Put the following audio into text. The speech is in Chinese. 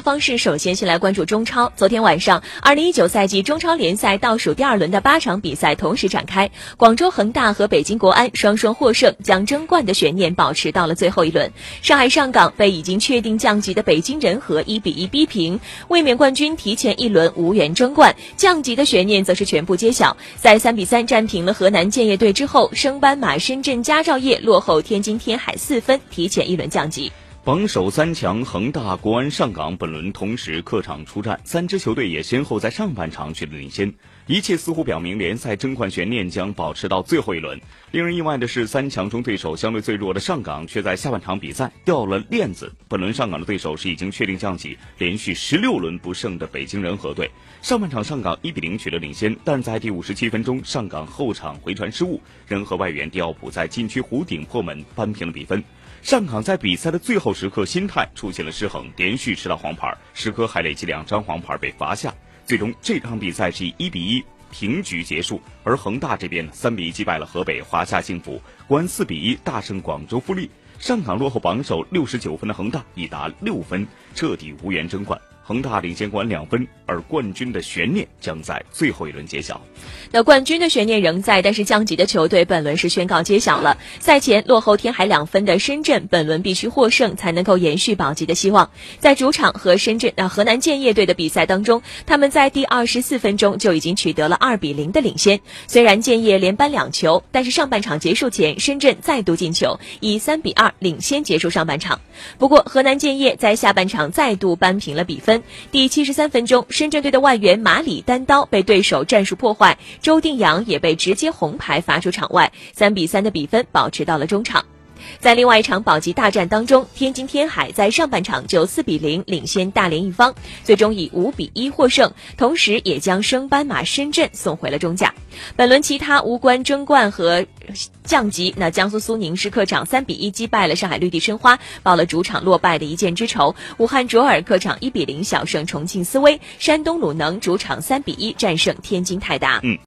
方式首先先来关注中超。昨天晚上，二零一九赛季中超联赛倒数第二轮的八场比赛同时展开，广州恒大和北京国安双双获胜，将争冠的悬念保持到了最后一轮。上海上港被已经确定降级的北京人和一比一逼平，卫冕冠军提前一轮无缘争冠，降级的悬念则是全部揭晓。在三比三战平了河南建业队之后，升班马深圳佳兆业落后天津天海四分，提前一轮降级。榜首三强恒大、国安、上港本轮同时客场出战，三支球队也先后在上半场取得领先，一切似乎表明联赛争冠悬念将保持到最后一轮。令人意外的是，三强中对手相对最弱的上港却在下半场比赛掉了链子。本轮上港的对手是已经确定降级、连续十六轮不胜的北京人和队。上半场上港一比零取得领先，但在第五十七分钟，上港后场回传失误，人和外援迪奥普在禁区弧顶破门扳平了比分。上港在比赛的最后时刻心态出现了失衡，连续吃到黄牌，时刻还累积两张黄牌被罚下。最终这场比赛是以一比一平局结束，而恒大这边三比一击败了河北华夏幸福，国安四比一大胜广州富力。上港落后榜首六十九分的恒大已达六分，彻底无缘争冠。恒大领先冠两分，而冠军的悬念将在最后一轮揭晓。那冠军的悬念仍在，但是降级的球队本轮是宣告揭晓了。赛前落后天海两分的深圳，本轮必须获胜才能够延续保级的希望。在主场和深圳啊河南建业队的比赛当中，他们在第二十四分钟就已经取得了二比零的领先。虽然建业连扳两球，但是上半场结束前，深圳再度进球，以三比二领先结束上半场。不过河南建业在下半场再度扳平了。比分。第七十三分钟，深圳队的外援马里单刀被对手战术破坏，周定洋也被直接红牌罚出场外，三比三的比分保持到了。中场。在另外一场保级大战当中，天津天海在上半场就四比零领先大连一方，最终以五比一获胜，同时也将升班马深圳送回了中甲。本轮其他无关争冠和降级，那江苏苏宁是客场三比一击败了上海绿地申花，报了主场落败的一箭之仇。武汉卓尔客场一比零小胜重庆斯威，山东鲁能主场三比一战胜天津泰达。嗯。